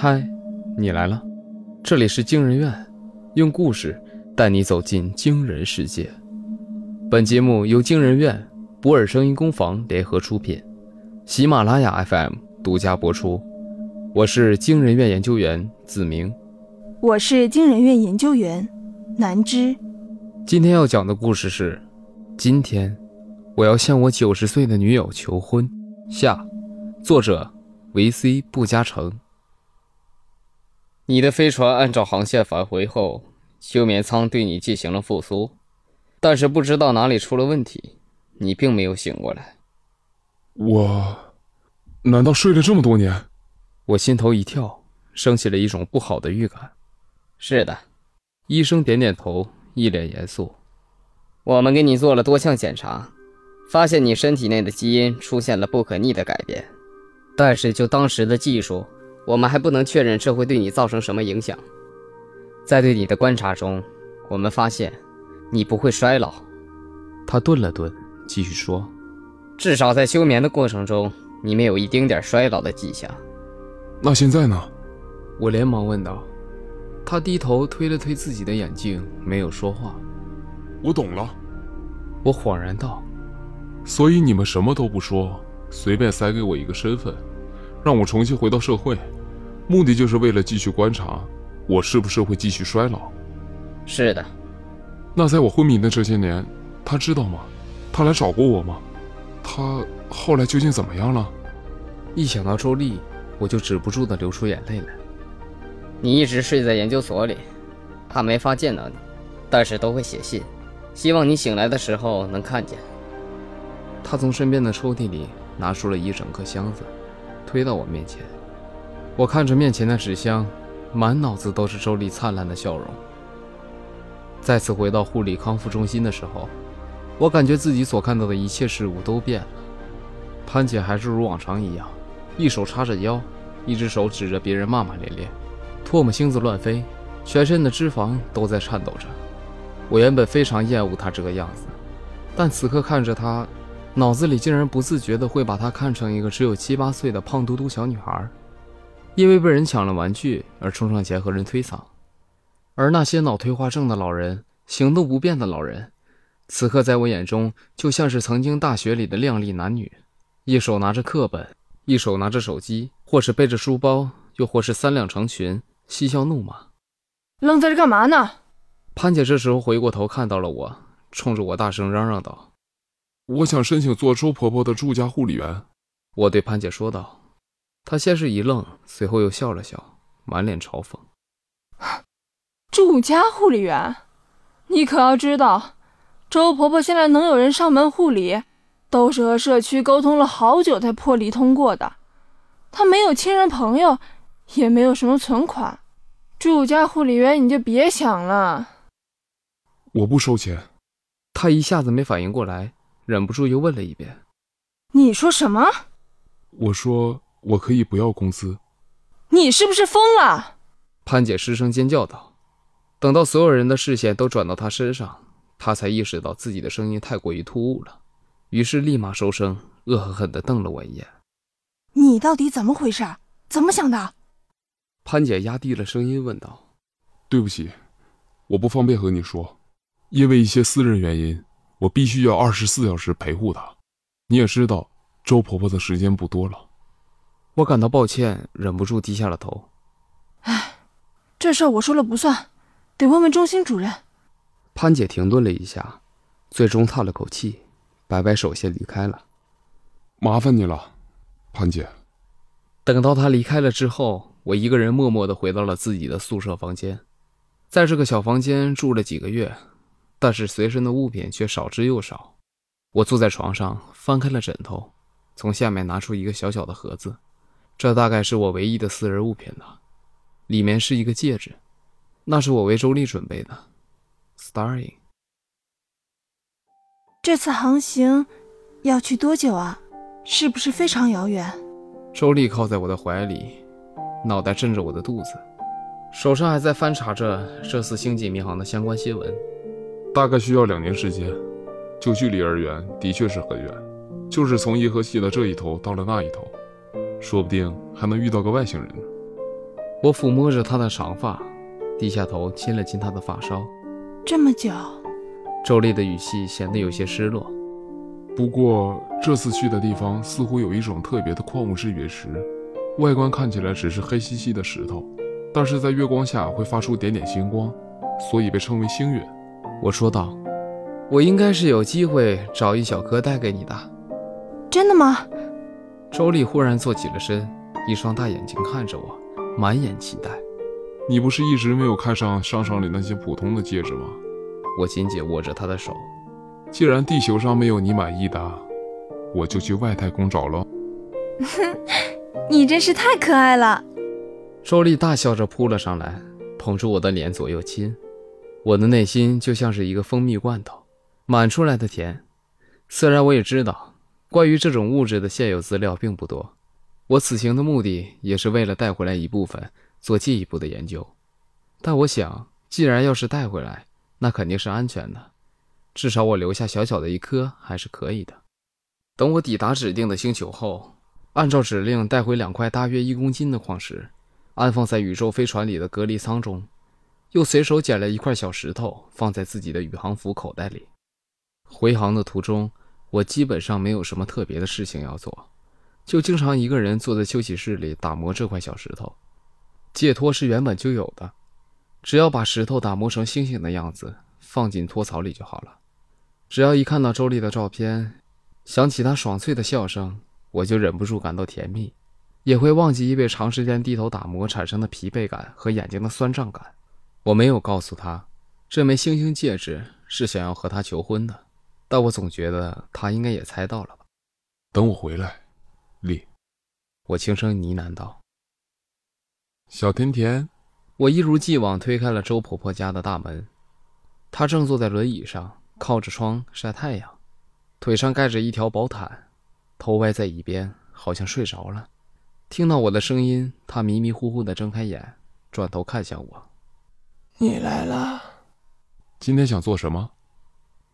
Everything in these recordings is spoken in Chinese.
嗨，你来了，这里是惊人院，用故事带你走进惊人世界。本节目由惊人院、博尔声音工坊联合出品，喜马拉雅 FM 独家播出。我是惊人院研究员子明，我是惊人院研究员南芝。今天要讲的故事是：今天我要向我九十岁的女友求婚。下，作者维 C 不加成。你的飞船按照航线返回后，休眠舱对你进行了复苏，但是不知道哪里出了问题，你并没有醒过来。我，难道睡了这么多年？我心头一跳，升起了一种不好的预感。是的，医生点点头，一脸严肃。我们给你做了多项检查，发现你身体内的基因出现了不可逆的改变，但是就当时的技术。我们还不能确认这会对你造成什么影响。在对你的观察中，我们发现你不会衰老。他顿了顿，继续说：“至少在休眠的过程中，你没有一丁点衰老的迹象。”那现在呢？我连忙问道。他低头推了推自己的眼镜，没有说话。我懂了。我恍然道：“所以你们什么都不说，随便塞给我一个身份，让我重新回到社会。”目的就是为了继续观察，我是不是会继续衰老？是的。那在我昏迷的这些年，他知道吗？他来找过我吗？他后来究竟怎么样了？一想到周丽，我就止不住的流出眼泪来。你一直睡在研究所里，他没法见到你，但是都会写信，希望你醒来的时候能看见。他从身边的抽屉里拿出了一整个箱子，推到我面前。我看着面前的纸箱，满脑子都是周丽灿烂的笑容。再次回到护理康复中心的时候，我感觉自己所看到的一切事物都变了。潘姐还是如往常一样，一手叉着腰，一只手指着别人骂骂咧咧，唾沫星子乱飞，全身的脂肪都在颤抖着。我原本非常厌恶她这个样子，但此刻看着她，脑子里竟然不自觉的会把她看成一个只有七八岁的胖嘟嘟小女孩。因为被人抢了玩具而冲上前和人推搡，而那些脑退化症的老人、行动不便的老人，此刻在我眼中就像是曾经大学里的靓丽男女，一手拿着课本，一手拿着手机，或是背着书包，又或是三两成群，嬉笑怒骂。愣在这干嘛呢？潘姐这时候回过头看到了我，冲着我大声嚷嚷道：“我想申请做周婆婆的住家护理员。”我对潘姐说道。他先是一愣，随后又笑了笑，满脸嘲讽：“ 住家护理员，你可要知道，周婆婆现在能有人上门护理，都是和社区沟通了好久才破例通过的。她没有亲人朋友，也没有什么存款，住家护理员你就别想了。”我不收钱。他一下子没反应过来，忍不住又问了一遍：“你说什么？”我说。我可以不要工资，你是不是疯了？潘姐失声尖叫道。等到所有人的视线都转到她身上，她才意识到自己的声音太过于突兀了，于是立马收声，恶狠狠地瞪了我一眼。你到底怎么回事？怎么想的？潘姐压低了声音问道。对不起，我不方便和你说，因为一些私人原因，我必须要二十四小时陪护她。你也知道，周婆婆的时间不多了。我感到抱歉，忍不住低下了头。唉，这事儿我说了不算，得问问中心主任。潘姐停顿了一下，最终叹了口气，摆摆手，先离开了。麻烦你了，潘姐。等到她离开了之后，我一个人默默地回到了自己的宿舍房间。在这个小房间住了几个月，但是随身的物品却少之又少。我坐在床上，翻开了枕头，从下面拿出一个小小的盒子。这大概是我唯一的私人物品了，里面是一个戒指，那是我为周丽准备的。Starring，这次航行要去多久啊？是不是非常遥远？周丽靠在我的怀里，脑袋枕着我的肚子，手上还在翻查着这次星际迷航的相关新闻。大概需要两年时间，就距离而言，的确是很远，就是从银河系的这一头到了那一头。说不定还能遇到个外星人呢。我抚摸着她的长发，低下头亲了亲她的发梢。这么久，周丽的语气显得有些失落。不过这次去的地方似乎有一种特别的矿物质陨石，外观看起来只是黑漆漆的石头，但是在月光下会发出点点星光，所以被称为星陨。我说道：“我应该是有机会找一小颗带给你的。”真的吗？周丽忽然坐起了身，一双大眼睛看着我，满眼期待。你不是一直没有看上商场里那些普通的戒指吗？我紧紧握着她的手。既然地球上没有你满意的，我就去外太空找喽。你真是太可爱了！周丽大笑着扑了上来，捧住我的脸左右亲。我的内心就像是一个蜂蜜罐头，满出来的甜。虽然我也知道，关于这种物质的现有资料并不多，我此行的目的也是为了带回来一部分，做进一步的研究。但我想，既然要是带回来，那肯定是安全的。至少我留下小小的一颗还是可以的。等我抵达指定的星球后，按照指令带回两块大约一公斤的矿石，安放在宇宙飞船里的隔离舱中，又随手捡了一块小石头放在自己的宇航服口袋里。回航的途中，我基本上没有什么特别的事情要做，就经常一个人坐在休息室里打磨这块小石头。戒托是原本就有的，只要把石头打磨成星星的样子，放进托槽里就好了。只要一看到周丽的照片，想起她爽脆的笑声，我就忍不住感到甜蜜，也会忘记因为长时间低头打磨产生的疲惫感和眼睛的酸胀感。我没有告诉她，这枚星星戒指是想要和她求婚的，但我总觉得他应该也猜到了吧。等我回来，丽，我轻声呢喃道：“小甜甜。”我一如既往推开了周婆婆家的大门，她正坐在轮椅上。靠着窗晒太阳，腿上盖着一条薄毯，头歪在一边，好像睡着了。听到我的声音，她迷迷糊糊地睁开眼，转头看向我：“你来了。今天想做什么？”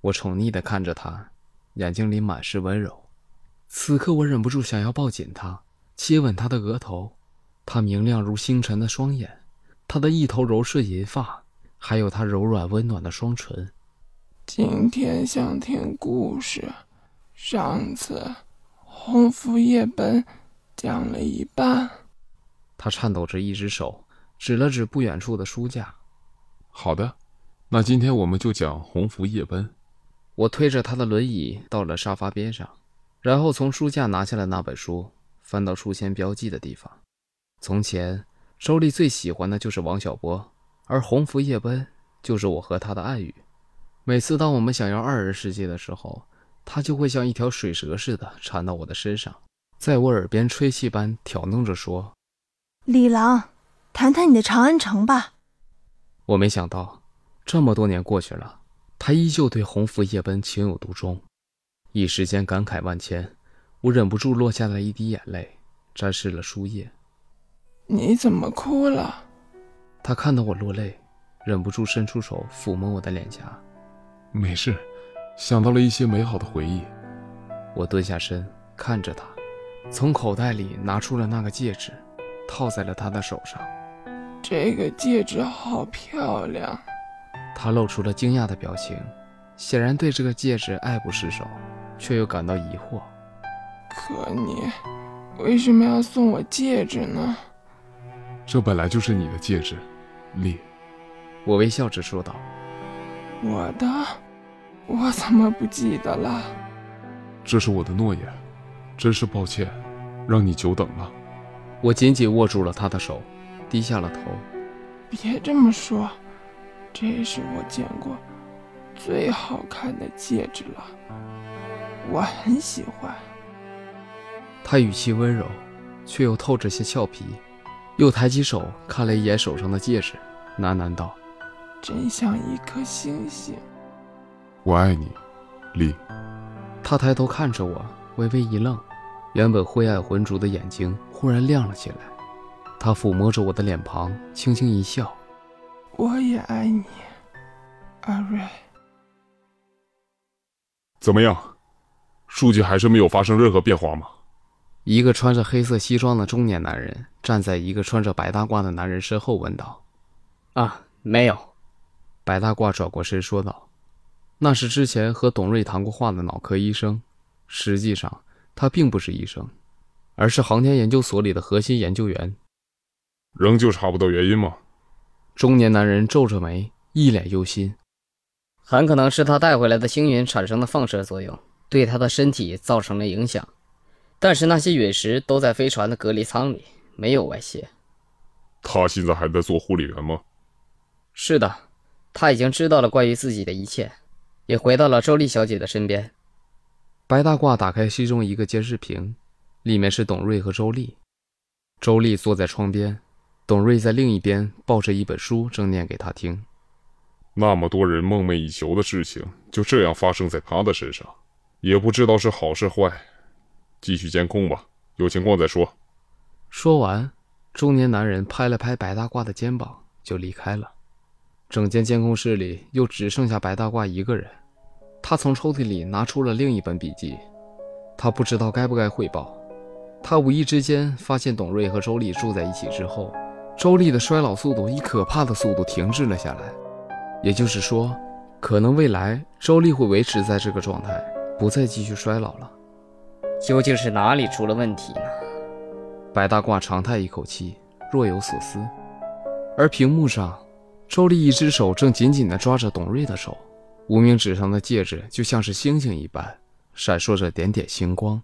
我宠溺地看着他，眼睛里满是温柔。此刻我忍不住想要抱紧他，接吻他的额头，他明亮如星辰的双眼，他的一头柔顺银发，还有他柔软温暖的双唇。今天想听故事，上次红拂夜奔讲了一半。他颤抖着一只手指了指不远处的书架。好的，那今天我们就讲红拂夜奔。我推着他的轮椅到了沙发边上，然后从书架拿下了那本书，翻到书签标记的地方。从前，周丽最喜欢的就是王小波，而鸿福夜奔就是我和他的暗语。每次当我们想要二人世界的时候，他就会像一条水蛇似的缠到我的身上，在我耳边吹气般挑弄着说：“李郎，谈谈你的长安城吧。”我没想到，这么多年过去了，他依旧对红拂夜奔情有独钟，一时间感慨万千，我忍不住落下了一滴眼泪，沾湿了书页。你怎么哭了？他看到我落泪，忍不住伸出手抚摸我的脸颊。没事，想到了一些美好的回忆。我蹲下身看着他，从口袋里拿出了那个戒指，套在了他的手上。这个戒指好漂亮。他露出了惊讶的表情，显然对这个戒指爱不释手，却又感到疑惑。可你为什么要送我戒指呢？这本来就是你的戒指，丽。我微笑着说道。我的。我怎么不记得了？这是我的诺言，真是抱歉，让你久等了。我紧紧握住了他的手，低下了头。别这么说，这是我见过最好看的戒指了，我很喜欢。他语气温柔，却又透着些俏皮，又抬起手看了一眼手上的戒指，喃喃道：“真像一颗星星。”我爱你，丽。他抬头看着我，微微一愣，原本灰暗浑浊的眼睛忽然亮了起来。他抚摸着我的脸庞，轻轻一笑：“我也爱你，阿瑞。”怎么样？数据还是没有发生任何变化吗？一个穿着黑色西装的中年男人站在一个穿着白大褂的男人身后，问道：“啊，没有。”白大褂转过身说道：“那是之前和董瑞谈过话的脑科医生，实际上他并不是医生，而是航天研究所里的核心研究员。仍旧查不到原因吗？”中年男人皱着眉，一脸忧心：“很可能是他带回来的星云产生的放射作用，对他的身体造成了影响。”但是那些陨石都在飞船的隔离舱里，没有外泄。他现在还在做护理员吗？是的，他已经知道了关于自己的一切，也回到了周丽小姐的身边。白大褂打开其中一个监视屏，里面是董瑞和周丽。周丽坐在窗边，董瑞在另一边抱着一本书，正念给他听。那么多人梦寐以求的事情，就这样发生在他的身上，也不知道是好是坏。继续监控吧，有情况再说。说完，中年男人拍了拍白大褂的肩膀，就离开了。整间监控室里又只剩下白大褂一个人。他从抽屉里拿出了另一本笔记。他不知道该不该汇报。他无意之间发现董瑞和周丽住在一起之后，周丽的衰老速度以可怕的速度停滞了下来。也就是说，可能未来周丽会维持在这个状态，不再继续衰老了。究竟是哪里出了问题呢？白大褂长叹一口气，若有所思。而屏幕上，周丽一只手正紧紧地抓着董瑞的手，无名指上的戒指就像是星星一般，闪烁着点点星光。